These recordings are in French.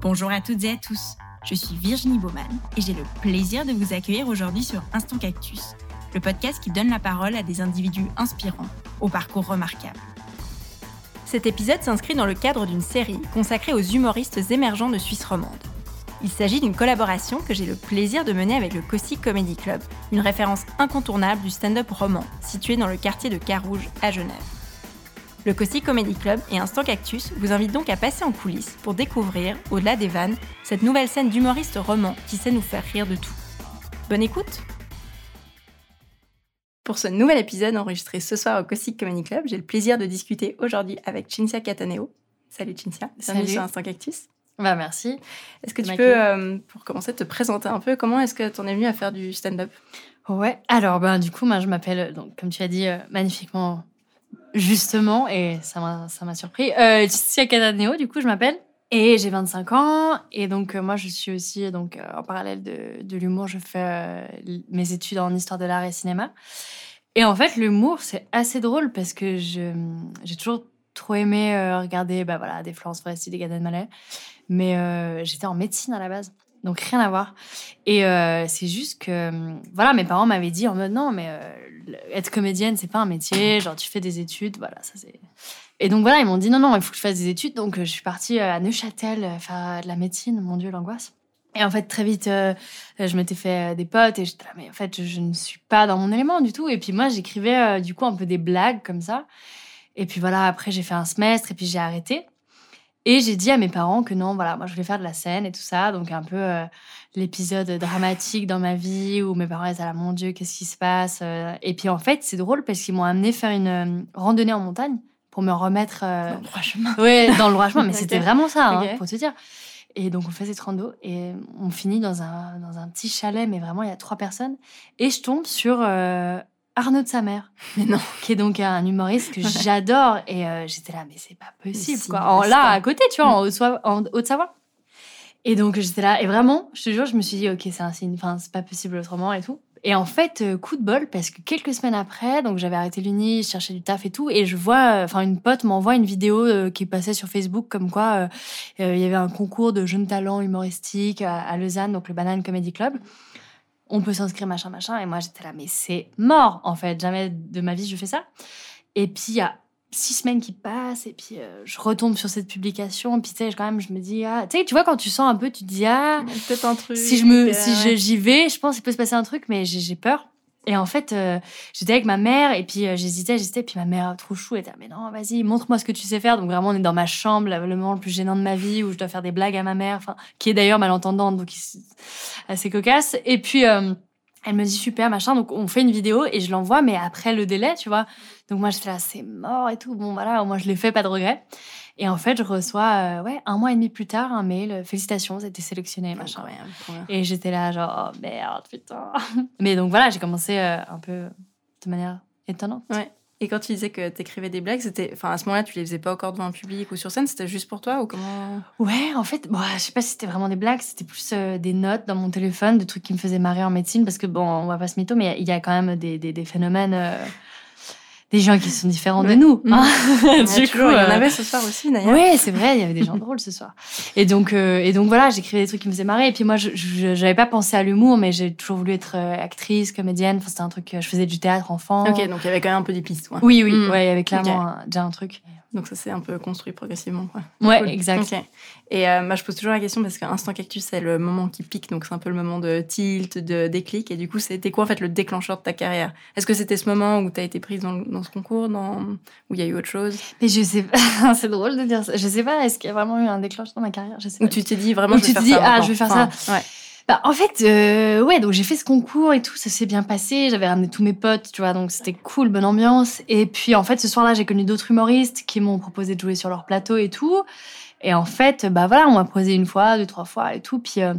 Bonjour à toutes et à tous. Je suis Virginie Baumann et j'ai le plaisir de vous accueillir aujourd'hui sur Instant Cactus, le podcast qui donne la parole à des individus inspirants, au parcours remarquable. Cet épisode s'inscrit dans le cadre d'une série consacrée aux humoristes émergents de Suisse romande. Il s'agit d'une collaboration que j'ai le plaisir de mener avec le Cossy Comedy Club, une référence incontournable du stand-up roman situé dans le quartier de Carouge à Genève. Le Cossy Comedy Club et Instant Cactus vous invitent donc à passer en coulisses pour découvrir, au-delà des vannes, cette nouvelle scène d'humoristes romans qui sait nous faire rire de tout. Bonne écoute Pour ce nouvel épisode enregistré ce soir au Cossy Comedy Club, j'ai le plaisir de discuter aujourd'hui avec Cinzia Cataneo. Salut Cinzia, bienvenue Salut. sur Instant Cactus. Bah merci. Est-ce que tu peux, euh, pour commencer, te présenter un peu Comment est-ce que tu en es venu à faire du stand-up? Ouais. Alors ben du coup moi je m'appelle donc comme tu as dit euh, magnifiquement justement et ça m'a surpris. Euh, Laetitia Cataneo du coup je m'appelle et j'ai 25 ans et donc euh, moi je suis aussi donc euh, en parallèle de, de l'humour je fais euh, mes études en histoire de l'art et cinéma. Et en fait l'humour c'est assez drôle parce que j'ai toujours trop aimé regarder bah voilà des Florence Foresti, des Gad Elmaleh, mais j'étais en médecine à la base. Donc rien à voir. Et euh, c'est juste que, hum, voilà, mes parents m'avaient dit en mode non, mais euh, être comédienne, c'est pas un métier, genre tu fais des études, voilà, ça c'est. Et donc voilà, ils m'ont dit non, non, il faut que je fasse des études. Donc euh, je suis partie à Neuchâtel faire de la médecine, mon Dieu, l'angoisse. Et en fait, très vite, je m'étais fait des potes et j'étais là, mais en fait, je, ne suis pas dans mon élément du tout. Et puis moi, j'écrivais du coup un peu des blagues comme ça. Et puis voilà, après, j'ai fait un semestre et puis j'ai arrêté. Et j'ai dit à mes parents que non, voilà, moi je voulais faire de la scène et tout ça, donc un peu euh, l'épisode dramatique dans ma vie où mes parents étaient là, mon Dieu, qu'est-ce qui se passe euh. Et puis en fait, c'est drôle parce qu'ils m'ont amené faire une euh, randonnée en montagne pour me remettre euh, Dans le droit chemin. ouais, dans le droit chemin, mais c'était vraiment ça, hein, Ok. pour te dire. Et donc on fait cette rando et on finit dans un, dans un petit chalet, mais vraiment il y a trois personnes. Et je tombe sur euh, Arnaud de sa mère Mais non. qui est donc un humoriste que j'adore. Et euh, j'étais là, mais c'est pas possible, si, quoi. En, là, à côté, tu vois, en Haute-Savoie- en Haute-Savoie. Et donc, j'étais là. Et vraiment, je te jure, je me suis dit, OK, c'est un signe. Enfin, c'est pas possible autrement et tout. Et en fait, euh, coup de bol, parce que quelques semaines après, donc j'avais arrêté l'uni, je cherchais du taf et tout, et je vois, euh, enfin, une pote m'envoie une vidéo euh, qui passait sur Facebook, comme quoi euh, il y avait un concours de jeunes talents humoristiques à, à Lausanne, donc le Banane Comedy Club. On peut s'inscrire, machin, machin. Et moi, j'étais là, mais c'est mort, en fait. Jamais de ma vie, je fais ça. Et puis, il y a six semaines qui passent, et puis euh, je retombe sur cette publication. Puis, tu sais, quand même, je me dis, ah, tu sais, tu vois, quand tu sens un peu, tu te dis, ah, Peut-être un truc. si je me, euh, si je- j'y vais, je pense qu'il peut se passer un truc, mais j'ai j'ai peur. Et en fait, euh, j'étais avec ma mère et puis euh, j'hésitais, j'hésitais. Puis ma mère, trop chou, elle était là, mais non, vas-y, montre-moi ce que tu sais faire. Donc vraiment, on est dans ma chambre, le moment le plus gênant de ma vie où je dois faire des blagues à ma mère, qui est d'ailleurs malentendante, donc assez cocasse. Et puis, euh, elle me dit super, machin. Donc on fait une vidéo et je l'envoie, mais après le délai, tu vois. Donc moi, j'étais là, c'est mort et tout. Bon, voilà, moins je l'ai fait, pas de regret. Et en fait, je reçois, euh, ouais, un mois et demi plus tard, un mail, euh, félicitations, vous avez été sélectionné, machin. Incroyable. Et j'étais là, genre, oh merde, putain. Mais donc voilà, j'ai commencé euh, un peu de manière étonnante. Ouais. Et quand tu disais que t'écrivais des blagues, c'était, enfin, à ce moment-là, tu les faisais pas encore devant un public ou sur scène, c'était juste pour toi ou comment? Ouais, en fait, bon, je sais pas si c'était vraiment des blagues, c'était plus euh, des notes dans mon téléphone, de trucs qui me faisaient marrer en médecine, parce que bon, on va pas se mytho, mais il y a quand même des, des, des phénomènes, euh, des gens qui sont différents de nous. Hein. Ouais, Du toujours, il y en euh, avait ce soir aussi d'ailleurs. Ouais, c'est vrai, il y avait des gens drôles ce soir. Et donc, euh, et donc voilà, j'écrivais des trucs qui me faisaient marrer. Et puis moi, je j'avais pas pensé à l'humour, mais j'ai toujours voulu être euh, actrice, comédienne. Enfin, c'était un truc. Je faisais du théâtre enfant. Ok, donc il y avait quand même un peu des pistes. Ouais. Oui, oui, Mm. ouais, il y avait clairement un- déjà un truc. Donc ça s'est un peu construit progressivement. Quoi. Ouais, Cool. exact. Et euh, moi, je pose toujours la question parce qu'Instant Cactus, c'est le moment qui pique, donc c'est un peu le moment de tilt, de déclic. Et du coup, c'était quoi en fait le déclencheur de ta carrière? Est-ce que c'était ce moment où tu as été prise dans, le- dans ce concours, dans... où il y a eu autre chose Mais je sais pas, c'est drôle de dire ça. Je sais pas, est-ce qu'il y a vraiment eu un déclencheur dans ma carrière? Je sais Où pas. tu t'es dit vraiment, Où je vais tu faire dis, ça ah, je vais faire Enfin, Ouais. Bah, en fait, euh, ouais, donc j'ai fait ce concours et tout, ça s'est bien passé. J'avais ramené tous mes potes, tu vois, donc c'était cool, bonne ambiance. Et puis, en fait, ce soir-là, j'ai connu d'autres humoristes qui m'ont proposé de jouer sur leur plateau et tout. Et en fait, bah voilà, on m'a posé une fois, deux, trois fois et tout. Puis, euh,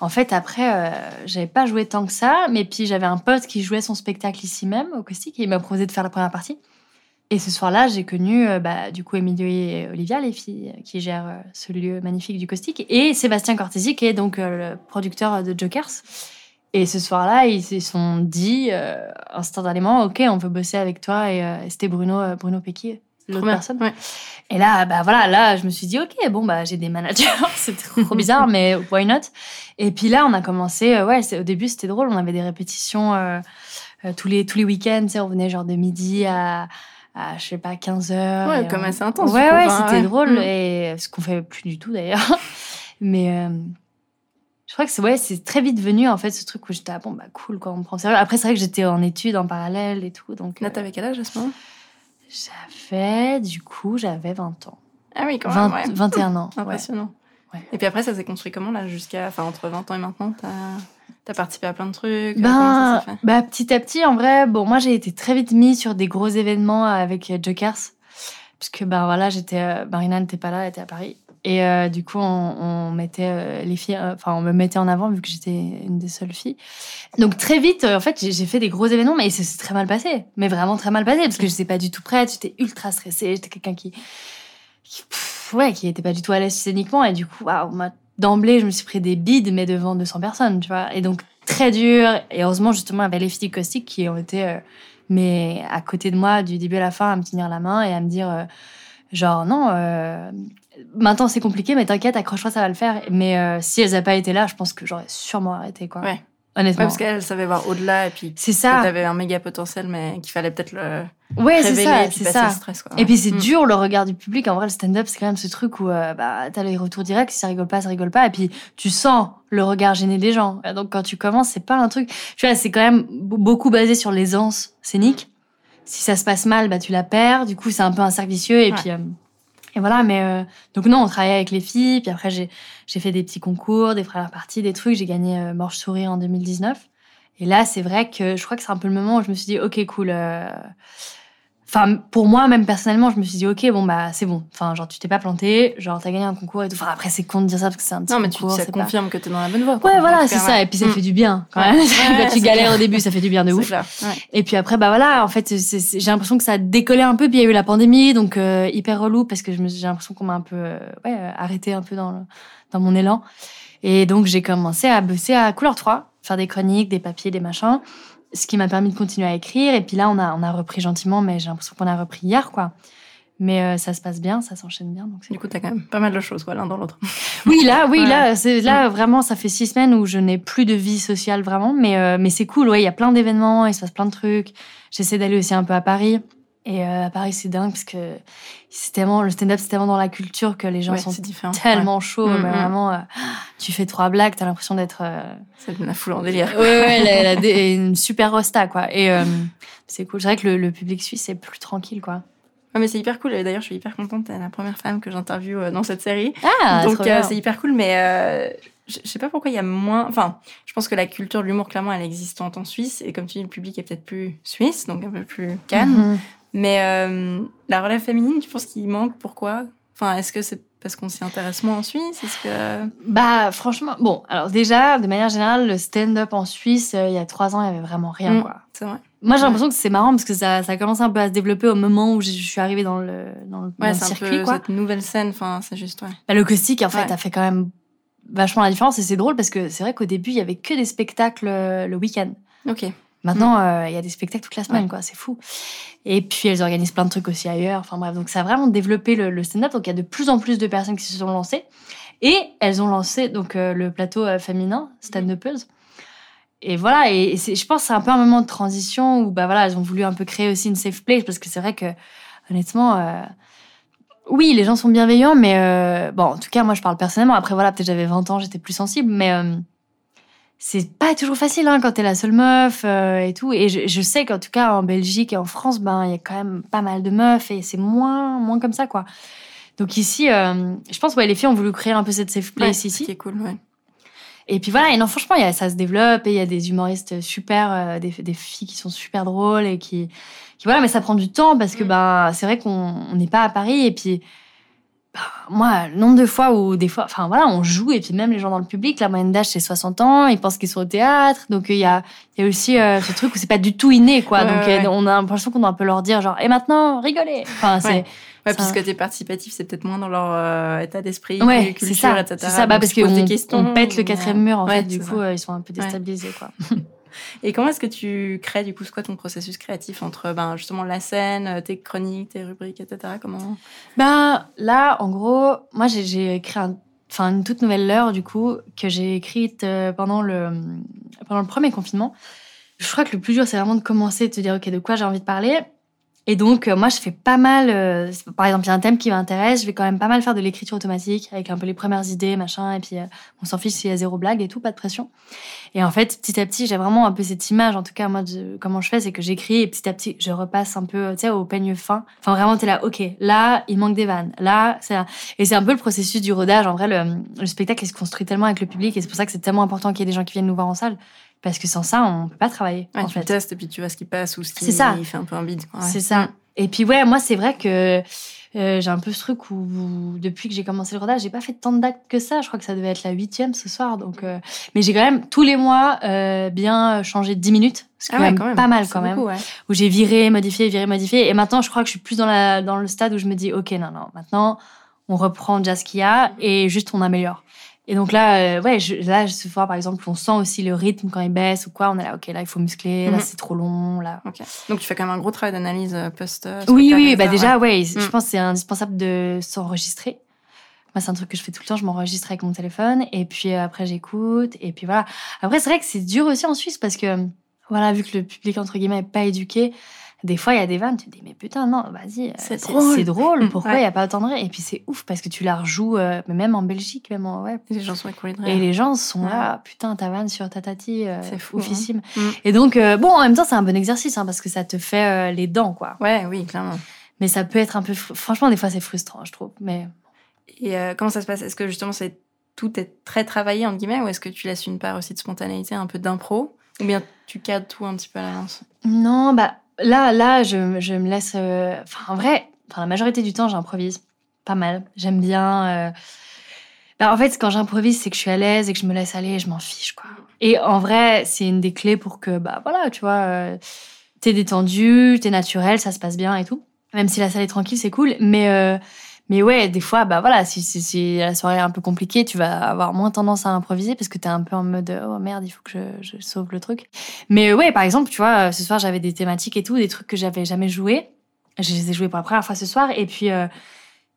en fait, après, euh, j'avais pas joué tant que ça. Mais puis, j'avais un pote qui jouait son spectacle ici même, au Caustic, et il m'a proposé de faire la première partie. Et ce soir-là, j'ai connu, euh, bah, du coup, Emilio et Olivia, les filles qui gèrent euh, ce lieu magnifique du Caustic, et Sébastien Cortési, qui est donc le producteur de Jokers. Et ce soir-là, ils se sont dit instantanément, OK, on veut bosser avec toi. Et c'était Bruno, Bruno Pecky. L'autre personne. Et là, bah voilà, là, je me suis dit, ok, bon, bah j'ai des managers, c'est trop bizarre, mais why not? Et puis là, on a commencé, ouais, au début, c'était drôle, on avait des répétitions euh, tous les, tous les week-ends, on venait genre de midi à, à je sais pas, 15 heures. Ouais, comme assez intense. Ouais, ouais, c'était drôle, mm. et ce qu'on fait plus du tout d'ailleurs. mais je crois que c'est ouais, c'est très vite venu en fait ce truc où j'étais ah, bon bah cool quoi, on me prend sérieux. Après c'est vrai que j'étais en études en parallèle et tout donc. Là euh, t'avais quel âge à ce moment? J'avais du coup j'avais 20 ans. Ah oui quand même. 20, 21 ans. Impressionnant. Ouais. Et puis après ça s'est construit comment là jusqu'à enfin entre 20 ans et maintenant t'as as participé à plein de trucs. Ben, bah petit à petit en vrai bon moi j'ai été très vite mis sur des gros événements avec euh, Jokers parce que ben voilà j'étais euh, Marina n'était pas là elle était à Paris et euh, du coup, on, mettait euh, les filles, euh, enfin, on me mettait en avant vu que j'étais une des seules filles. Donc très vite, en fait, j'ai fait des gros événements, mais c'est très mal passé, mais vraiment très mal passé parce que je n'étais pas du tout prête, j'étais ultra stressée, j'étais quelqu'un qui, ouais, qui était pas du tout à l'aise scéniquement et du coup, d'emblée, je me suis pris des bides, mais devant 200 personnes, tu vois. Et donc très dur. Et heureusement, justement, il y avait les filles caustiques qui ont été, mais à côté de moi du début à la fin, à me tenir la main et à me dire genre non Maintenant, c'est compliqué, mais t'inquiète, accroche-toi, ça va le faire. Mais euh, si elles n'avaient pas été là, je pense que j'aurais sûrement arrêté, quoi. Ouais. Honnêtement. parce qu'elles savaient voir au-delà, et puis c'est ça. T'avais un méga potentiel, mais qu'il fallait peut-être le. Ouais, c'est ça, c'est ça. Le stress, quoi. Et puis c'est mm. dur le regard du public. En vrai, le stand-up, c'est quand même ce truc où euh, bah, t'as les retours directs, si ça rigole pas, ça rigole pas. Et puis tu sens le regard gêné des gens. Donc quand tu commences, c'est pas un truc. Tu vois, c'est quand même beaucoup basé sur l'aisance scénique. Si ça se passe mal, bah tu la perds. Du coup, c'est un peu un cercle vicieux. Et puis. Euh, et voilà, mais euh, donc non, on travaillait avec les filles, puis après j'ai j'ai fait des petits concours, des premières parties, des trucs. J'ai gagné euh, Morche Sourire en 2019. Et là, c'est vrai que je crois que c'est un peu le moment où je me suis dit, ok, cool. Euh, Enfin, pour moi, même personnellement, je me suis dit, ok, bon, bah, c'est bon. Enfin, genre, tu t'es pas planté, genre, t'as gagné un concours et tout. Enfin, après, c'est con de dire ça parce que c'est un petit Non, mais concours, tu, ça confirme que t'es dans la bonne voie. Ouais, voilà, c'est ça. Et puis, ça mm. fait du bien, quand même. quand tu galères au début, ça fait du bien de ouf. Et puis après, bah voilà, en fait, j'ai l'impression que ça a décollé un peu. Puis il y a eu la pandémie, donc euh, hyper relou parce que j'ai l'impression qu'on m'a un peu, euh, ouais, arrêté un peu dans, dans mon élan. Et donc, j'ai commencé à bosser à couleur 3, faire des chroniques, des papiers, des machins ce qui m'a permis de continuer à écrire. Et puis là, on a, on a repris gentiment, mais j'ai l'impression qu'on a repris hier, quoi. Mais euh, ça se passe bien, ça s'enchaîne bien. Donc du coup, tu as quand même pas mal de choses, l'un dans l'autre. Oui, là, oui, là, c'est là vraiment, ça fait six semaines où je n'ai plus de vie sociale vraiment, mais euh, mais c'est cool. Ouais, il y a plein d'événements, il se passe plein de trucs. J'essaie d'aller aussi un peu à Paris. Et euh, à Paris, c'est dingue parce que c'est tellement le stand-up, c'est tellement dans la culture que les gens sont tellement chauds. Mm, mais mm. vraiment, euh, tu fais trois blagues, t'as l'impression d'être. Euh... C'est la foule en délire. Ouais, ouais, elle, a une super rosta, quoi. Et euh, c'est cool. C'est vrai que le, public suisse est plus tranquille, quoi. Ouais, mais c'est hyper cool. D'ailleurs, je suis hyper contente. T'es la première femme que j'interviewe dans cette série. Ah, Donc, c'est hyper cool. Mais je sais pas pourquoi il y a moins. Enfin, je pense que la culture de l'humour, clairement, elle est existante en Suisse. Et comme tu dis, le public est peut-être plus suisse, donc un peu plus calme. Mm-hmm. Mais euh, la relève féminine, tu penses qu'il manque? Pourquoi? Enfin, est-ce que c'est parce qu'on s'y intéresse moins en Suisse? Est-ce que bah franchement, bon, alors déjà de manière générale, le stand-up en Suisse, euh, il y a trois ans, il y avait vraiment rien, mm, quoi. C'est vrai. Moi, j'ai l'impression que c'est marrant parce que ça, ça a commencé un peu à se développer au moment où je suis arrivée dans le dans le, ouais, circuit, un peu Cette nouvelle scène, enfin, c'est juste ouais. Bah, le caustique, en fait, a fait quand même vachement la différence et c'est drôle parce que c'est vrai qu'au début, il y avait que des spectacles euh, le week-end. Ok. Maintenant, mm. il y a des spectacles toute la semaine, quoi. C'est fou. Et puis, elles organisent plein de trucs aussi ailleurs. Enfin bref, donc ça a vraiment développé le, stand-up. Donc il y a de plus en plus de personnes qui se sont lancées. Et elles ont lancé donc euh, le plateau euh, féminin, stand-upers. Et voilà, et, je pense que c'est un peu un moment de transition où bah voilà, elles ont voulu un peu créer aussi une safe place parce que c'est vrai que honnêtement, euh, oui, les gens sont bienveillants, mais bon, en tout cas, moi je parle personnellement. Après voilà, peut-être j'avais 20 ans, j'étais plus sensible, mais c'est pas toujours facile hein, quand t'es la seule meuf euh, et tout. Et je, sais qu'en tout cas en Belgique et en France, ben il y a quand même pas mal de meufs et c'est moins moins comme ça quoi. Donc ici, euh, je pense ouais les filles ont voulu créer un peu cette safe place ici. qui est cool, ouais. Et puis voilà, et non franchement, y a, ça se développe et il y a des humoristes super, euh, des, des, filles qui sont super drôles et qui, qui voilà, mais ça prend du temps parce que mm. ben c'est vrai qu'on n'est pas à Paris et puis moi, le nombre de fois où des fois, enfin voilà, on joue et puis même les gens dans le public, la moyenne d'âge c'est 60 ans, ils pensent qu'ils sont au théâtre, donc il y a, y a aussi euh, ce truc où c'est pas du tout inné quoi, donc euh, on a l'impression qu'on doit un peu leur dire genre et maintenant rigolez. Enfin c'est Ouais, puisque t'es participatif, c'est peut-être moins dans leur euh, état d'esprit, ouais, culture, etc. C'est ça, bah, parce qu'on on pète le quatrième mur, en fait, du coup, ils sont un peu déstabilisés, quoi. Et comment est-ce que tu crées, du coup, c'est quoi ton processus créatif entre ben, justement la scène, tes chroniques, tes rubriques, etc. Comment Ben là, en gros, moi j'ai créé un enfin une toute nouvelle leurre du coup que j'ai écrite euh, pendant le pendant le premier confinement. Je crois que le plus dur c'est vraiment de commencer, de te dire ok de quoi j'ai envie de parler et donc, euh, moi, je fais pas mal. Euh, par exemple, il y a un thème qui m'intéresse, je vais quand même pas mal faire de l'écriture automatique avec un peu les premières idées, machin. Et puis, euh, on s'en fiche s'il y a zéro blague et tout, pas de pression. Et en fait, petit à petit, j'ai vraiment un peu cette image. En tout cas, moi, de, comment je fais, c'est que j'écris et petit à petit, je repasse un peu, tu sais, au peigne fin. Enfin, vraiment, t'es là, ok, là, il manque des vannes. Là, c'est Et c'est un peu le processus du rodage. En vrai, le, le spectacle, il se construit tellement avec le public et c'est pour ça que c'est tellement important qu'il y ait des gens qui viennent nous voir en salle parce que sans ça, on peut pas travailler. Ouais, en tu fait. testes et puis tu vois ce qui passe ou ce qui ça. fait un peu un bide. Ouais. C'est ça. Et puis ouais, moi c'est vrai que euh, j'ai un peu ce truc où, où depuis que j'ai commencé le rodage, j'ai pas fait tant de dates que ça. Je crois que ça devait être la huitième ce soir. Donc, euh, mais j'ai quand même tous les mois euh, bien changé de 10 minutes, ce qui Ah est ouais, quand même quand même. pas mal C'est quand même. beaucoup, ouais. Où j'ai viré, modifié, viré, modifié. Et maintenant, je crois que je suis plus dans la dans le stade où je me dis, ok, non, non, maintenant on reprend déjà ce qu'il y a et juste on améliore. Et donc là, euh, ouais, je, là, ce soir, par exemple, on sent aussi le rythme quand il baisse ou quoi. On est là, ok, là, il faut muscler, là, Mhm. c'est trop long, là. Ok. Donc tu fais quand même un gros travail d'analyse euh, post. euh, Oui, oui, bah déjà, ouais, Mm. je pense que c'est indispensable de s'enregistrer. Moi, c'est un truc que je fais tout le temps, je m'enregistre avec mon téléphone, et puis euh, après, j'écoute, et puis voilà. Après, c'est vrai que c'est dur aussi en Suisse, parce que, voilà, vu que le public, entre guillemets, est pas éduqué, des fois, il y a des vannes, tu te dis, mais putain, non, vas-y, euh, C'est drôle. C'est drôle, Mm, pourquoi il ouais. y a pas autant de rire Et puis, c'est ouf, parce que tu la rejoues, euh, mais même en Belgique, même en, ouais. Les gens sont écroulés de Et rire. les gens sont Ouais. là, putain, ta vanne sur ta tati, euh, C'est fou, oufissime. hein. Mm. Et donc, euh, bon, en même temps, c'est un bon exercice, hein, parce que ça te fait euh, les dents, quoi. Ouais, oui, clairement. Mais ça peut être un peu. fr- Franchement, des fois, c'est frustrant, je trouve. Mais Et comment ça se passe? Est-ce que justement c'est tout est très travaillé entre guillemets ou est-ce que tu laisses une part aussi de spontanéité, un peu d'impro? Ou bien tu cadres tout un petit peu à l'avance? Non, bah là, là, je, me laisse. euh, Enfin, en vrai, enfin, la majorité du temps, j'improvise. Pas mal. J'aime bien. euh, bah, en fait, quand j'improvise, c'est que je suis à l'aise et que je me laisse aller et je m'en fiche, quoi. Et en vrai, c'est une des clés pour que, bah voilà, tu vois, euh, t'es détendu, t'es naturel, ça se passe bien et tout. Même si la salle est tranquille, c'est cool. Mais, mais ouais, des fois, bah voilà, si, si, la soirée est un peu compliquée, tu vas avoir moins tendance à improviser parce que t'es un peu en mode oh merde, il faut que je, sauve le truc. Mais ouais, par exemple, tu vois, ce soir, j'avais des thématiques et tout, des trucs que j'avais jamais joués. Je les ai joués pour la première fois ce soir et puis. euh,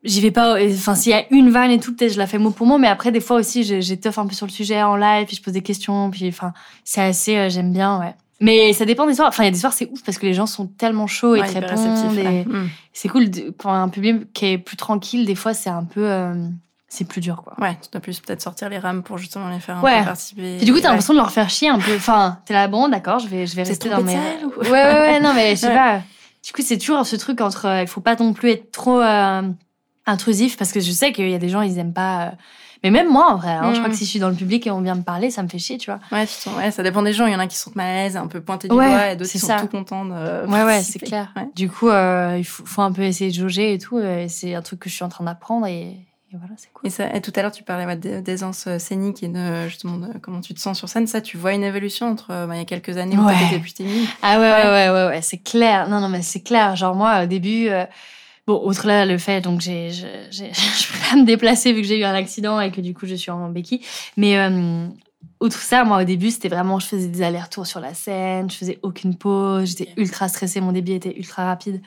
J'y vais pas. Enfin, s'il y a une vanne et tout, peut-être je la fais mot pour mot, mais après, des fois aussi, j'étoffe un peu sur le sujet en live, puis je pose des questions, puis enfin, c'est assez. euh, J'aime bien, ouais. Mais ça dépend des soirs. Enfin, il y a des soirs, c'est ouf parce que les gens sont tellement chauds et Ouais, hyper répondent. réceptif, et ouais. Mm. C'est cool de- pour un public qui est plus tranquille. Des fois, c'est un peu. euh, c'est plus dur, quoi. Ouais, tu dois plus peut-être sortir les rames pour justement les faire un Ouais. peu participer. Et du coup, t'as Ouais. l'impression de leur faire chier un peu. Enfin, t'es là, bon, d'accord, je vais, je vais rester dans mes. ou- Ouais, ouais, ouais, non, mais je sais Ouais. pas. Du coup, c'est toujours ce truc entre. euh, Il faut pas non plus être trop euh, intrusif parce que je sais qu'il y a des gens, ils aiment pas. Euh, Mais même moi, en vrai, hein, je crois Mm. que si je suis dans le public et on vient me parler, ça me fait chier, tu vois. Ouais, tu ouais, ça dépend des gens. Il y en a qui sont mal à l'aise, un peu pointés du Ouais, doigt, et d'autres qui sont tout contents de. Ouais, ouais, c'est clair. Ouais. Du coup, euh, il faut, faut un peu essayer de jauger et tout. et C'est un truc que je suis en train d'apprendre et, et voilà, c'est cool. Et, ça, et tout à l'heure, tu parlais d'aisance euh, scénique et de justement de comment tu te sens sur scène. Ça, tu vois une évolution entre euh, bah, il y a quelques années où Ouais. t'étais plus timide? Ah ouais, Ouais. ouais, ouais, ouais, ouais, c'est clair. Non, non, mais c'est clair. Genre, moi, au début, euh, bon, outre là, le fait, donc, j'ai, je, je peux pas me déplacer vu que j'ai eu un accident et que du coup, je suis en béquille. Mais, euh, outre ça, moi, au début, c'était vraiment, je faisais des allers-retours sur la scène, je faisais aucune pause, j'étais ultra stressée, mon débit était ultra rapide.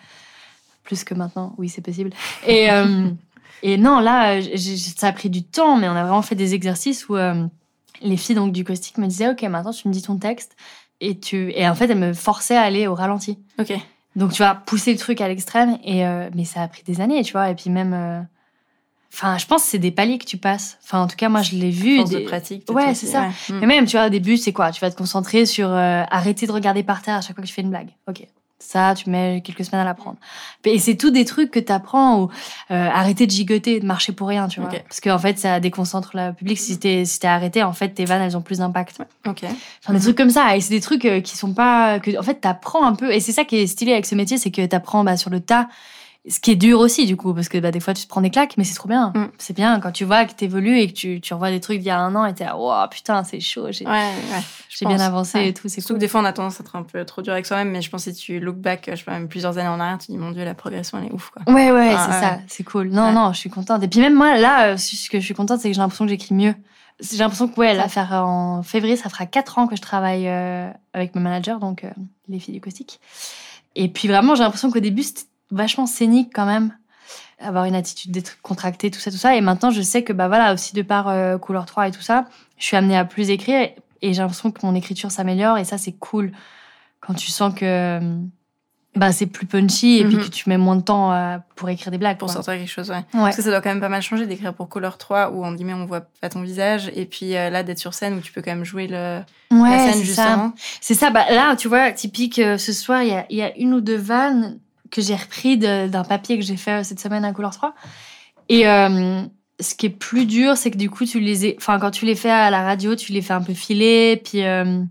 Plus que maintenant, oui, c'est possible. Et, euh, et non, là, j'ai- ça a pris du temps, mais on a vraiment fait des exercices où euh, les filles donc, du caustique me disaient, OK, maintenant, tu me dis ton texte. Et, tu... et en fait, elles me forçaient à aller au ralenti. Ok. Donc, tu vas pousser le truc à l'extrême. Et, euh, mais ça a pris des années, tu vois. Et puis même... euh, Enfin, je pense que c'est des paliers que tu passes. Enfin, en tout cas, moi, je l'ai vu. Force des- de pratique. Ouais, c'est ça. ouais. Mais même, tu vois, au début, c'est quoi? Tu vas te concentrer sur euh, arrêter de regarder par terre à chaque fois que tu fais une blague. Ok. Ça, tu mets quelques semaines à l'apprendre. Et c'est tout des trucs que tu apprends ou euh, arrêter de gigoter, de marcher pour rien, tu vois. Ok. Parce qu'en fait, ça déconcentre le public. Si t'es si t'es arrêté, en fait, tes vannes, elles ont plus d'impact. Ok. Enfin, des trucs comme ça. Et c'est des trucs euh, qui sont pas. Que, en fait, t'apprends un peu. Et c'est ça qui est stylé avec ce métier, c'est que t'apprends bah, sur le tas. Ce qui est dur aussi, du coup, parce que bah, des fois, tu te prends des claques, mais c'est trop bien. Mm. C'est bien quand tu vois que tu évolues et que tu, tu revois des trucs d'il y a un an et t'es là, wow, putain, c'est chaud, j'ai Ouais, bien avancé Ouais. et tout, c'est Surtout cool. que des fois, on a tendance à être un peu trop dur avec soi-même, mais je pense que si tu look back, je sais pas, même plusieurs années en arrière, tu dis, mon Dieu, la progression, elle est ouf, quoi. Ouais, ouais, Ah, c'est ça, c'est cool. Non, non, je suis contente. Et puis même moi, là, euh, ce que je suis contente, c'est que j'ai l'impression que j'écris mieux. J'ai l'impression que, ouais, là, faire en février, ça fera quatre ans que je travaille euh, avec mes managers, donc euh, les filles du caustique. Et puis vraiment, j'ai l'impression qu'au début, c'était vachement scénique quand même. Avoir une attitude d'être contractée, tout ça, tout ça. Et maintenant, je sais que, bah voilà, aussi de par euh, couleur 3 et tout ça, je suis amenée à plus écrire et j'ai l'impression que mon écriture s'améliore et ça, c'est cool. Quand tu sens que euh, bah, c'est plus punchy et puis Mhm. que tu mets moins de temps euh, pour écrire des blagues. Pour quoi. sortir quelque chose, ouais. Ouais. Parce que ça doit quand même pas mal changer d'écrire pour Color 3 où, en guillemets, on voit pas ton visage. Et puis euh, là, d'être sur scène où tu peux quand même jouer le, Ouais, la scène, justement. C'est ça. Bah, là, tu vois, typique, ce soir, il y a, il y a une ou deux vannes que j'ai repris d'un papier que j'ai fait euh, cette semaine à Couleur 3. Et euh, ce qui est plus dur, c'est que du coup, tu les. Enfin, quand tu les fais à la radio, tu les fais un peu filer, puis... euh,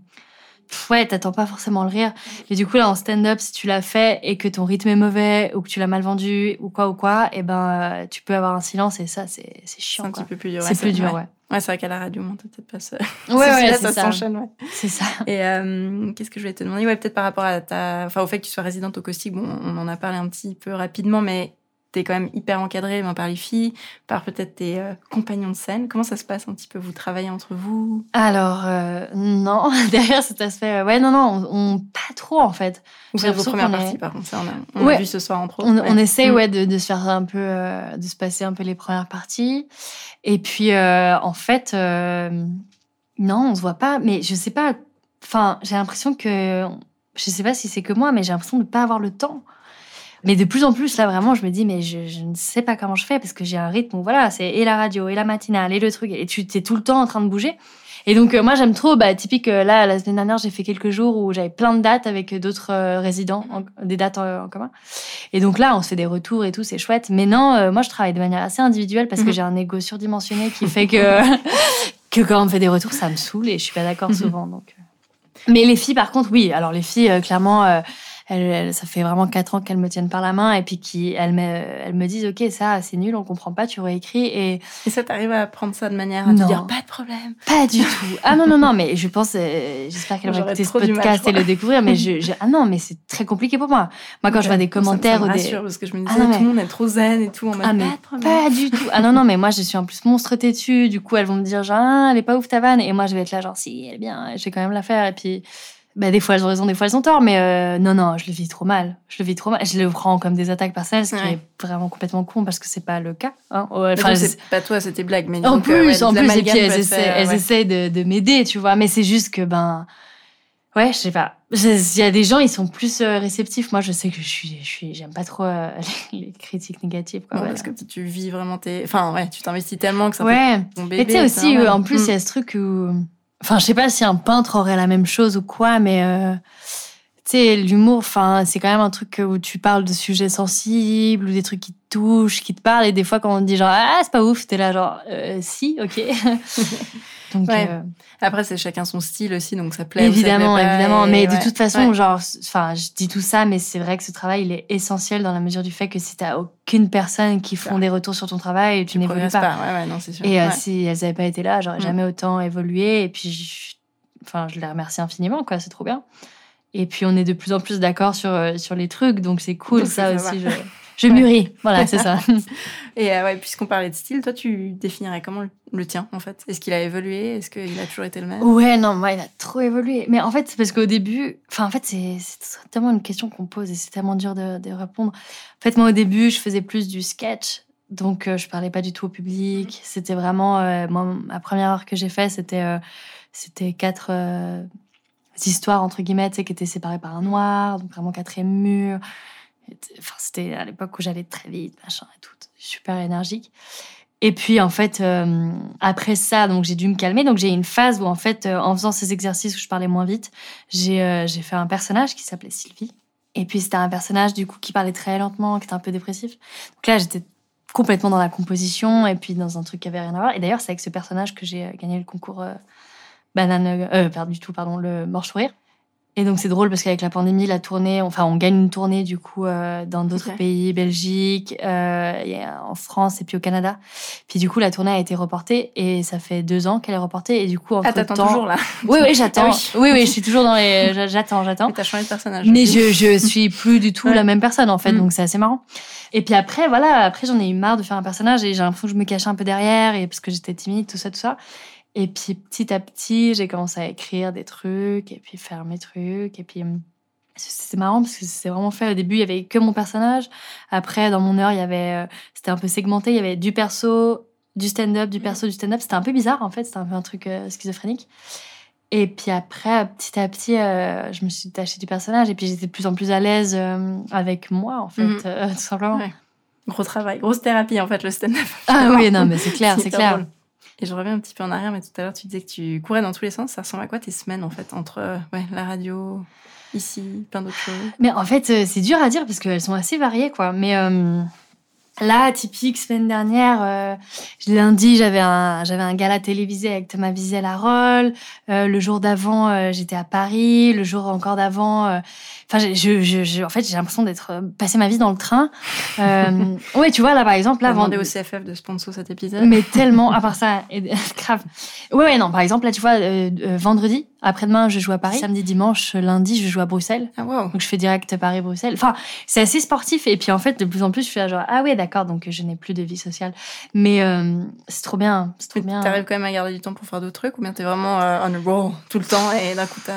Ouais, t'attends pas forcément le rire. Et du coup, là, en stand-up, si tu l'as fait et que ton rythme est mauvais ou que tu l'as mal vendu ou quoi ou quoi, et ben, euh, tu peux avoir un silence et ça, c'est c'est C'est chiant. un quoi. petit peu plus dur. C'est ouais, plus dur, ouais. ouais. Ouais, c'est vrai qu'à la radio, on peut peut-être pas se. Ouais, ouais, ça ça. s'enchaîne, ouais. C'est ça. Et euh, qu'est-ce que je voulais te demander? Ouais, peut-être par rapport à ta. Enfin, au fait que tu sois résidente au caustique, bon, on en a parlé un petit peu rapidement, mais t'es quand même hyper encadrée ben, par les filles, par peut-être tes euh, compagnons de scène. Comment ça se passe un petit peu Vous travaillez entre vous? Alors, euh, non, derrière cet aspect, ouais, non, non, on, on- pas trop en fait. Ou J'ai bien vos premières est- parties, par contre, ça, on a, on Ouais. a vu ce soir entre autres. On, ouais. on essaie, Mm. ouais, de, de se faire un peu, euh, de se passer un peu les premières parties. Et puis, en fait, non, on se voit pas, mais je sais pas, enfin, j'ai l'impression que, je sais pas si c'est que moi, mais j'ai l'impression de pas avoir le temps. Mais de plus en plus, là, vraiment, je me dis, mais je, je ne sais pas comment je fais parce que j'ai un rythme où, voilà, c'est et la radio, et la matinale, et le truc, et tu es tout le temps en train de bouger. Et donc, euh, moi, j'aime trop, bah, typique, euh, là, la semaine dernière, j'ai fait quelques jours où j'avais plein de dates avec d'autres euh, résidents, en- des dates en, en commun. Et donc là, on se fait des retours et tout, c'est chouette. Mais non, moi, je travaille de manière assez individuelle parce que Mhm. j'ai un ego surdimensionné qui fait que, que quand on me fait des retours, ça me saoule et je suis pas d'accord Mhm. souvent. Donc. Mais les filles, par contre, oui. Alors, les filles, clairement, elles, elles- ça fait vraiment quatre ans qu'elles me tiennent par la main et puis qui, elles, me, elles me disent, OK, ça, c'est nul, on comprend pas, tu réécris. Et Et ça, t'arrives à prendre ça de manière à te Non. dire pas de problème. pas du tout. Ah non, non, non, mais je pense, euh, j'espère qu'elle va écouter ce mal, podcast et le découvrir, mais je, je- ah non, mais c'est très compliqué pour moi. Moi, quand je vois des Ça me- commentaires ça me ou des. rassure, parce que je me Ah disais, non, mais- tout le monde est trop zen et tout. Mode, Ah, mais pas de problème. Pas du tout. Ah non, non, mais moi, je suis en plus monstre têtu. Du coup, elles vont me dire, genre, ah, elle est pas ouf ta vanne. Et moi, je vais être là, genre, si, elle est bien, je vais quand même la faire. Et puis, bah, des fois, elles ont raison, des fois, elles ont tort. Mais euh, non, non, je le vis trop mal. Je le vis trop mal. Je le prends comme des attaques personnelles, ce qui Ouais. est vraiment complètement con parce que c'est pas le cas. hein. Enfin, c'est- pas toi, c'était blague. Mais en donc, plus, euh, ouais, en plus, et puis elles peut essaient, elles ouais. essaient de, de m'aider, tu vois. Mais c'est juste que, ben, ouais, je sais pas. Il y a des gens, ils sont plus euh, réceptifs. Moi, je sais que je suis, je suis, j'aime pas trop euh, les, critiques négatives, quoi. Non, parce que tu vis vraiment tes. Enfin, ouais, tu t'investis tellement que ça ouais. bébé. Et tu sais aussi, euh, en plus, il y Mm. a ce truc où. Enfin, je sais pas si un peintre aurait la même chose ou quoi, mais. Sais, l'humour, enfin, c'est quand même un truc où tu parles de sujets sensibles ou des trucs qui te touchent, qui te parlent. Et des fois, quand on te dit genre, ah, c'est pas ouf, t'es là genre, euh, si, ok. Donc, Ouais. euh, Après, c'est chacun son style aussi, donc ça plaît. ou ça évidemment, plaît pas, évidemment. Mais de toute façon, Ouais. genre, enfin, je dis tout ça, mais c'est vrai que ce travail, il est essentiel dans la mesure du fait que si t'as aucune personne qui font des retours sur ton travail, tu tu n'évolues pas. non, sûr. Et euh, si elles n'avaient pas été là, j'aurais Mm. jamais autant évolué. Et puis, je, enfin, je les remercie infiniment, quoi. C'est trop bien. Et puis, on est de plus en plus d'accord sur, euh, sur les trucs, donc c'est cool. Donc, ça ça aussi, je, va. je Ouais. mûris. Voilà, c'est ça. Et euh, ouais, puisqu'on parlait de style, toi, tu définirais comment le, le tien, en fait? Est-ce qu'il a évolué? Est-ce qu'il a toujours été le même? Ouais, non, moi, il a trop évolué. Mais en fait, c'est parce qu'au début, enfin, en fait, c'est c'est tellement une question qu'on pose et c'est tellement dur de, de répondre. En fait, moi, au début, je faisais plus du sketch. Donc, euh, je parlais pas du tout au public. C'était vraiment. euh, moi, ma première heure que j'ai fait, c'était c'était quatre histoires, entre guillemets, tu qui étaient séparées par un noir, donc vraiment quatrième mur. Enfin, c'était à l'époque où j'allais très vite, machin et tout, super énergique. Et puis, en fait, euh, après ça, donc j'ai dû me calmer. Donc, j'ai eu une phase où, en fait, euh, en faisant ces exercices où je parlais moins vite, j'ai euh, fait un personnage qui s'appelait Sylvie. Et puis, c'était un personnage, du coup, qui parlait très lentement, qui était un peu dépressif. Donc là, j'étais complètement dans la composition et puis dans un truc qui avait rien à voir. Et d'ailleurs, c'est avec ce personnage que j'ai euh, gagné le concours banane, euh, pardon, du tout, pardon, le morche rire. Et donc c'est drôle parce qu'avec la pandémie, la tournée, enfin on gagne une tournée du coup euh, dans d'autres pays, Belgique, euh, et en France et puis au Canada. Puis du coup la tournée a été reportée et ça fait deux ans qu'elle est reportée et du coup entre Ah, t'attends temps, toujours là. oui oui j'attends, Ah oui. oui oui je suis toujours dans les, j'a- j'attends j'attends. T'as changé de personnage. Mais je, je suis plus du tout Ouais. la même personne en fait, Mm. donc c'est assez marrant. Et puis après, voilà, après j'en ai eu marre de faire un personnage et j'ai l'impression que je me cachais un peu derrière et parce que j'étais timide, tout ça, tout ça. Et puis petit à petit, j'ai commencé à écrire des trucs et puis faire mes trucs. Et puis c'est marrant parce que c'est vraiment fait. Au début, il y avait que mon personnage. Après, dans mon heure, il y avait, euh, c'était un peu segmenté. Il y avait du perso, du stand-up, du perso, du stand-up. C'était un peu bizarre en fait. C'était un peu un truc euh, schizophrénique. Et puis après, petit à petit, euh, je me suis détachée du personnage et puis j'étais de plus en plus à l'aise euh, avec moi, en fait, Mhm. euh, tout simplement. Ouais. Gros travail, grosse thérapie en fait, le stand-up. Ah oui, non, mais c'est clair, c'est clair. drôle. Et je reviens un petit peu en arrière, mais tout à l'heure tu disais que tu courais dans tous les sens. Ça ressemble à quoi tes semaines en fait entre euh, ouais, la radio, ici, plein d'autres choses? Mais en fait, euh, c'est dur à dire parce qu'elles sont assez variées, quoi. Mais euh, là, typique, semaine dernière, lundi, j'avais un, un gala télévisé avec Thomas Wiesel-Harold. Euh, le jour d'avant, j'étais à Paris. Le jour encore d'avant, enfin, je, je, je- en fait, j'ai l'impression d'être euh, passé ma vie dans le train. Euh, ouais, tu vois, là, par exemple, Là, demander au CFF de sponsor cet épisode. Mais tellement, à part ça, et- grave. Ouais, ouais, non, par exemple, là, tu vois, euh, euh, vendredi, après-demain, je joue à Paris. Samedi, dimanche, lundi, je joue à Bruxelles. Ah wow. Donc, je fais direct Paris-Bruxelles. Enfin, c'est assez sportif. Et puis, en fait, de plus en plus, je suis là, genre, ah ouais, d'accord, donc je n'ai plus de vie sociale. Mais c'est trop bien, c'est trop bien. T'arrives quand même à garder du temps pour faire d'autres trucs ou bien t'es vraiment on a roll tout le temps et d'un coup t'as.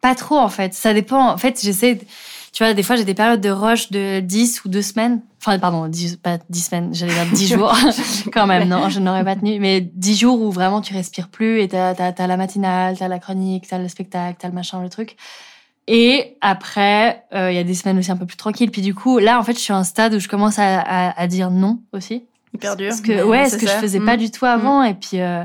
Pas trop, en fait. Ça dépend. En fait, j'essaie. Tu vois, des fois, j'ai des périodes de rush de 10 ou 2 semaines. Enfin, pardon, 10, pas 10 semaines, j'allais dire 10 jours. Quand même, non, je n'aurais pas tenu. Mais 10 jours où vraiment tu respires plus et t'as, t'as, t'as la matinale, t'as la chronique, t'as le spectacle, t'as le machin, le truc. Et après, euh, il y a des semaines aussi un peu plus tranquilles. Puis du coup, là, en fait, je suis à un stade où je commence à, à, à dire non aussi. Hyper dur. Parce que, ouais, ce que je faisais Mm. pas du tout avant. Et puis, euh,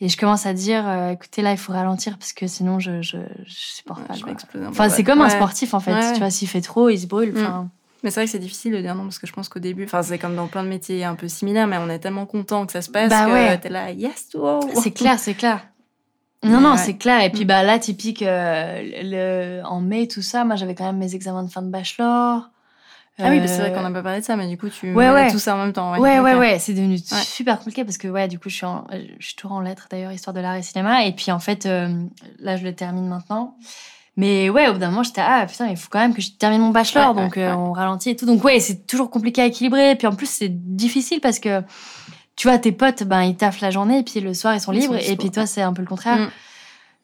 et je commence à dire, euh, écoutez, là, il faut ralentir parce que sinon, je, je, je supporte Ouais, pas. je vais exploser un peu, Enfin, c'est comme un sportif, en fait. Ouais, ouais. Tu vois, s'il fait trop, il se brûle. Mm. Enfin, Mais c'est vrai que c'est difficile de dire non parce que je pense qu'au début, enfin c'est comme dans plein de métiers un peu similaires, mais on est tellement content que ça se passe Bah que ouais. t'es là, yes, wow. C'est clair, c'est clair. Non, Mais non, ouais. c'est clair. Et puis, Mm. bah, là, typique, euh, le, en mai, tout ça, moi, j'avais quand même mes examens de fin de bachelor. Ah oui, c'est vrai Euh, qu'on n'a pas parlé de ça, mais du coup tu Ouais, ouais. tout ça en même temps. Ouais, Ouais, ouais, c'est devenu super compliqué parce que, ouais, du coup, je suis, en- je suis toujours en lettres d'ailleurs, histoire de l'art et cinéma. Et puis, en fait, euh, là, je le termine maintenant. Mais ouais, au bout d'un moment, j'étais, ah putain, il faut quand même que je termine mon bachelor, donc euh, on ralentit et tout. Donc, ouais, c'est toujours compliqué à équilibrer. Et puis, en plus, c'est difficile parce que, tu vois, tes potes, ben, ils taffent la journée et puis le soir, ils sont Ils libres. sont et puis, toi, c'est un peu le contraire. Mm.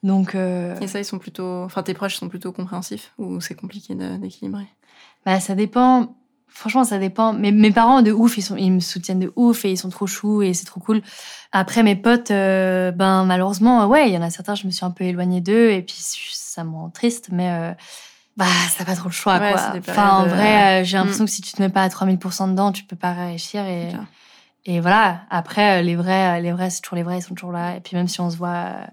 Donc, euh, Et ça, ils sont plutôt, enfin tes proches sont plutôt compréhensifs ou c'est compliqué d'équilibrer? Bah, ça dépend. Franchement, ça dépend. Mais mes parents, de ouf, ils, sont, ils me soutiennent de ouf et ils sont trop choux et c'est trop cool. Après, mes potes, euh, ben, malheureusement, ouais, il y en a certains, je me suis un peu éloignée d'eux et puis ça me rend triste, mais euh, bah, t'as pas trop le choix, Ouais, quoi. Enfin, en périodes, vrai, euh, j'ai mm. l'impression que si tu te mets pas à 3000% dedans, tu peux pas réussir et, et voilà. Après, euh, les vrais, euh, les vrais, c'est toujours les vrais, ils sont toujours là. Et puis même si on se voit euh,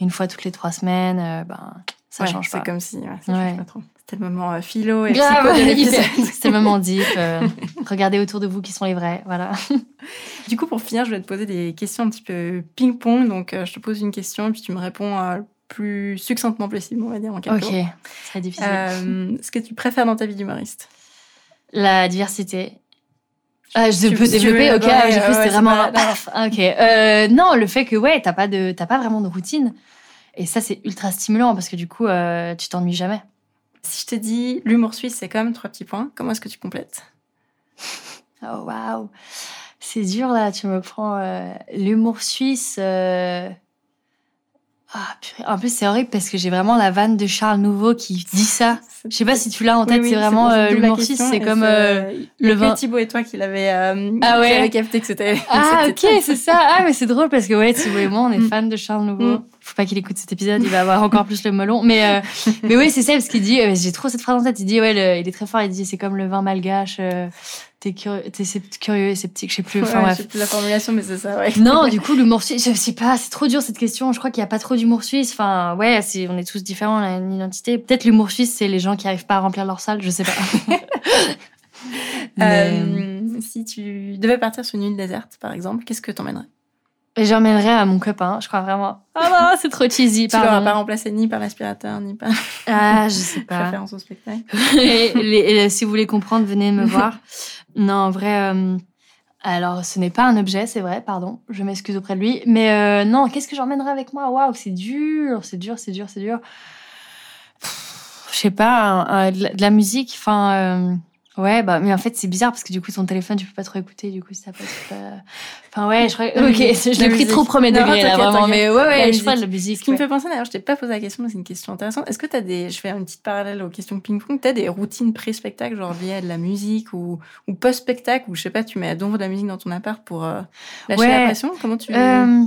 une fois toutes les trois semaines, euh, ben, ça Ouais, change pas. C'est comme si, ouais, ça Ouais. change pas trop. C'était le moment euh, philo et Grave, psycho de hyper. l'épisode. C'était le moment deep. euh, regardez autour de vous qui sont les vrais. Voilà. Du coup, pour finir, je vais te poser des questions un petit peu ping-pong. Donc, euh, je te pose une question et puis tu me réponds euh, le plus succinctement possible, on va dire, en quelques Ok, mots. très difficile. Ce que tu préfères dans ta vie d'humoriste? La diversité. Ah, je Tu- peux développer, veux ok, ah, j'ai cru euh, c'était ouais, vraiment pas- paf. Ah, Ok, non, le fait que ouais, t'as pas de, t'as pas vraiment de routine, et ça c'est ultra stimulant parce que du coup, tu t'ennuies jamais. Si je te dis l'humour suisse, c'est comme trois petits points, comment est-ce que tu complètes? Oh waouh, c'est dur là, tu me prends euh, l'humour suisse. euh, Purée. En plus, c'est horrible parce que j'ai vraiment la vanne de Charles Nouveau qui dit ça. Je sais pas si tu l'as en tête, c'est vraiment euh, l'humour suisse, c'est comme euh, le le vin. Thibaut et toi qui l'avait euh, Ah ouais. capté que c'était. Ah ok, c'est ça. Ah mais c'est drôle parce que ouais, Thibaut et moi, on est Mm. fans de Charles Nouveau. Mm. Faut pas qu'il écoute cet épisode, il va avoir encore plus le melon. Mais euh, mais oui, c'est ça parce qu'il dit. euh, J'ai trop cette phrase en tête. Il dit ouais, le- il est très fort. Il dit c'est comme le vin malgache. T'es curieux, t'es c'est curieux et sceptique. Je sais plus. Enfin Ouais, bref. je sais plus la formulation, mais c'est ça, ouais. Non, du coup, l'humour suisse, je sais pas, c'est trop dur cette question. Je crois qu'il y a pas trop d'humour suisse. Enfin, ouais, c'est, on est tous différents, on a une identité. Peut-être l'humour suisse, c'est les gens qui arrivent pas à remplir leur salle, je sais pas. Mais- Euh, si tu devais partir sur une île déserte, par exemple, qu'est-ce que t'emmènerais? J'emmènerai à mon copain, je crois vraiment. Ah non, c'est trop cheesy, Tu l'auras pas remplacé ni par l'aspirateur, ni par... Ah, je sais pas. Référence au spectacle. et, les- et si vous voulez comprendre, venez me voir. Non, en vrai... euh, alors, ce n'est pas un objet, c'est vrai, pardon. Je m'excuse auprès de lui. Mais euh, non, qu'est-ce que j'emmènerai avec moi? Waouh, c'est dur, c'est dur, c'est dur, c'est dur. Pff, Je sais pas, de la musique, enfin... euh, Ouais, bah, mais en fait, c'est bizarre parce que du coup, ton téléphone, tu peux pas trop écouter. Du coup, ça passe pas. Enfin, ouais, je crois. Ok, je la l'ai pris trop premier degré là, vraiment. Mais ouais, ouais, je crois de la musique. Ce qui me fait penser, d'ailleurs, je t'ai pas posé la question, mais c'est une question intéressante. Est-ce que tu as des, je fais une petite parallèle aux questions ping-pong, tu as des routines pré-spectacle, genre liées à de la musique ou, ou post-spectacle, ou je sais pas, tu mets à donf de la musique dans ton appart pour euh, lâcher Ouais. la pression? Comment tu. Euh,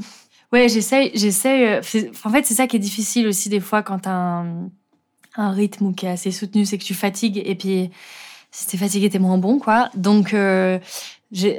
ouais, j'essaye, j'essaye. euh, En fait, c'est ça qui est difficile aussi des fois quand t'as un, un rythme qui est assez soutenu, c'est que tu fatigues et puis si t'es fatigué, t'es moins bon, quoi. Donc, euh,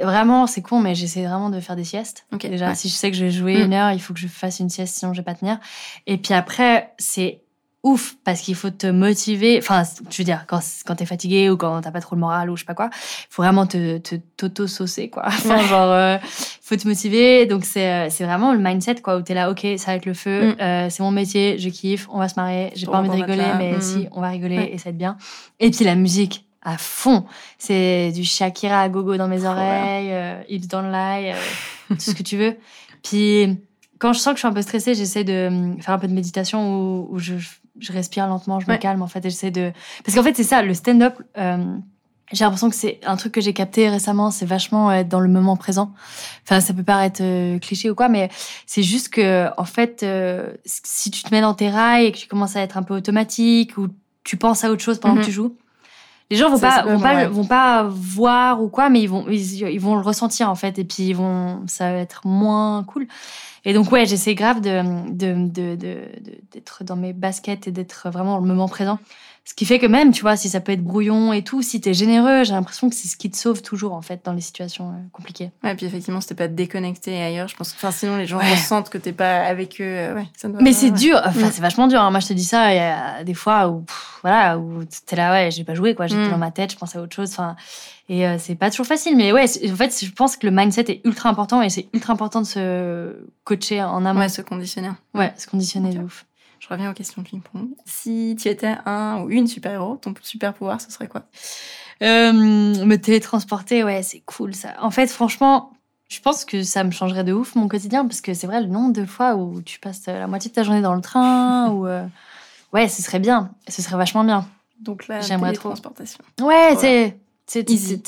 vraiment, c'est con, mais j'essaie vraiment de faire des siestes. Déjà, ouais. si je sais que je vais jouer Mm. une heure, il faut que je fasse une sieste, sinon je vais pas tenir. Et puis après, c'est ouf parce qu'il faut te motiver. Enfin, je veux dire, quand, quand t'es fatigué ou quand t'as pas trop le moral ou je sais pas quoi, il faut vraiment te, t'auto-saucer, quoi. Enfin, genre, euh, faut te motiver. Donc, c'est, euh, c'est vraiment le mindset, quoi, où t'es là, ok, ça va être le feu, Mm. euh, c'est mon métier, je kiffe, on va se marrer, j'ai pas envie de rigoler, mais Mm. si, on va rigoler Ouais. et ça va être bien. Et puis la musique à fond. C'est du Shakira à gogo dans mes oreilles, euh, Hips Don't Lie, euh, tout ce que tu veux. Puis quand je sens que je suis un peu stressée, j'essaie de hum, faire un peu de méditation où, où je, je respire lentement, je me calme en fait et j'essaie de... Parce qu'en fait c'est ça, le stand-up, euh, j'ai l'impression que c'est un truc que j'ai capté récemment, c'est vachement être dans le moment présent. Enfin, ça peut paraître euh, cliché ou quoi, mais c'est juste que, en fait, euh, si tu te mets dans tes rails et que tu commences à être un peu automatique ou tu penses à autre chose pendant Mhm. que tu joues, les gens vont Ça, pas, vont pas, ouais. vont pas voir ou quoi, mais ils vont, ils, ils vont le ressentir en fait, et puis ils vont, ça va être moins cool. Et donc ouais, j'essaie grave de, d'être dans mes baskets et d'être vraiment dans le moment présent. Ce qui fait que même, tu vois, si ça peut être brouillon et tout, si t'es généreux, j'ai l'impression que c'est ce qui te sauve toujours en fait dans les situations euh, compliquées. Ouais, puis effectivement, c'était pas déconnecté ailleurs. Je pense que, enfin, sinon, les gens Ouais. ressentent que t'es pas avec eux. euh, Ouais, ça doit- Mais c'est ouais. dur, enfin Mm. c'est vachement dur. hein. Moi je te dis ça, il y a des fois où pff, voilà où t'es là ouais j'ai pas joué quoi, j'étais Mm. dans ma tête, je pensais à autre chose. Enfin et euh, c'est pas toujours facile, mais ouais en fait je pense que le mindset est ultra important et c'est ultra important de se coacher en amont. Ouais, ce conditionnaire. Ouais, se conditionner de ouf. Je reviens aux questions ping-pong. Si tu étais un ou une super-héros, ton super pouvoir, ce serait quoi? Euh, me télétransporter, ouais, c'est cool ça. En fait, franchement, je pense que ça me changerait de ouf mon quotidien parce que c'est vrai le nombre de fois où tu passes la moitié de ta journée dans le train ou euh, ouais, ce serait bien, ce serait vachement bien. Donc là, J'aimerais trop. télétransportation. Ouais, c'est-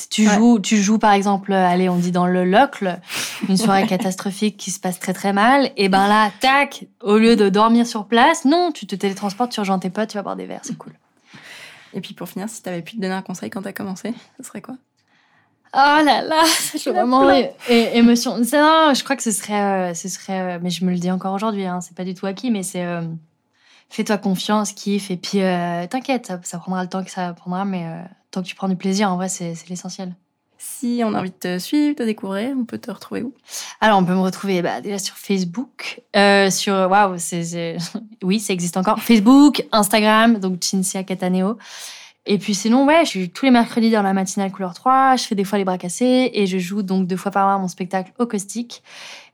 tu- Ouais. joues tu joues par exemple allez on dit dans le locle une soirée catastrophique qui se passe très très mal et ben là tac au lieu de dormir sur place non tu te télétransportes tu rejoins tes potes tu vas boire des verres c'est cool Et puis pour finir, si t'avais pu te donner un conseil quand t'as commencé, ce serait quoi? Oh là là, c'est vraiment émotion. Non, je crois que ce serait, euh, ce serait, euh, mais je me le dis encore aujourd'hui. Hein, c'est pas du tout acquis, mais c'est euh, fais-toi confiance, kiffe, et puis euh, t'inquiète, ça, ça prendra le temps que ça prendra, mais euh, tant que tu prends du plaisir, en vrai, c'est l'essentiel. Si on a envie de te suivre, te découvrir, on peut te retrouver où? Alors, on peut me retrouver bah, déjà sur Facebook, euh, sur waouh, oui, ça existe encore. Facebook, Instagram, donc Cinzia Cataneo. Et puis sinon, ouais, je suis tous les mercredis dans la matinale couleur 3, je fais des fois les bras cassés et je joue donc deux fois par mois mon spectacle au caustique.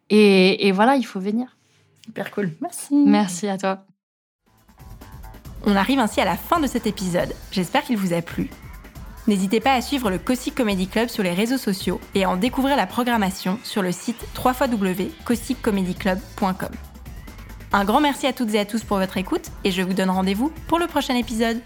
Et, et voilà, il faut venir. Hyper cool. Merci. Merci à toi. On arrive ainsi à la fin de cet épisode. J'espère qu'il vous a plu. N'hésitez pas à suivre le Caustic Comedy Club sur les réseaux sociaux et à en découvrir la programmation sur le site www.causticcomedyclub.com. Un grand merci à toutes et à tous pour votre écoute et je vous donne rendez-vous pour le prochain épisode.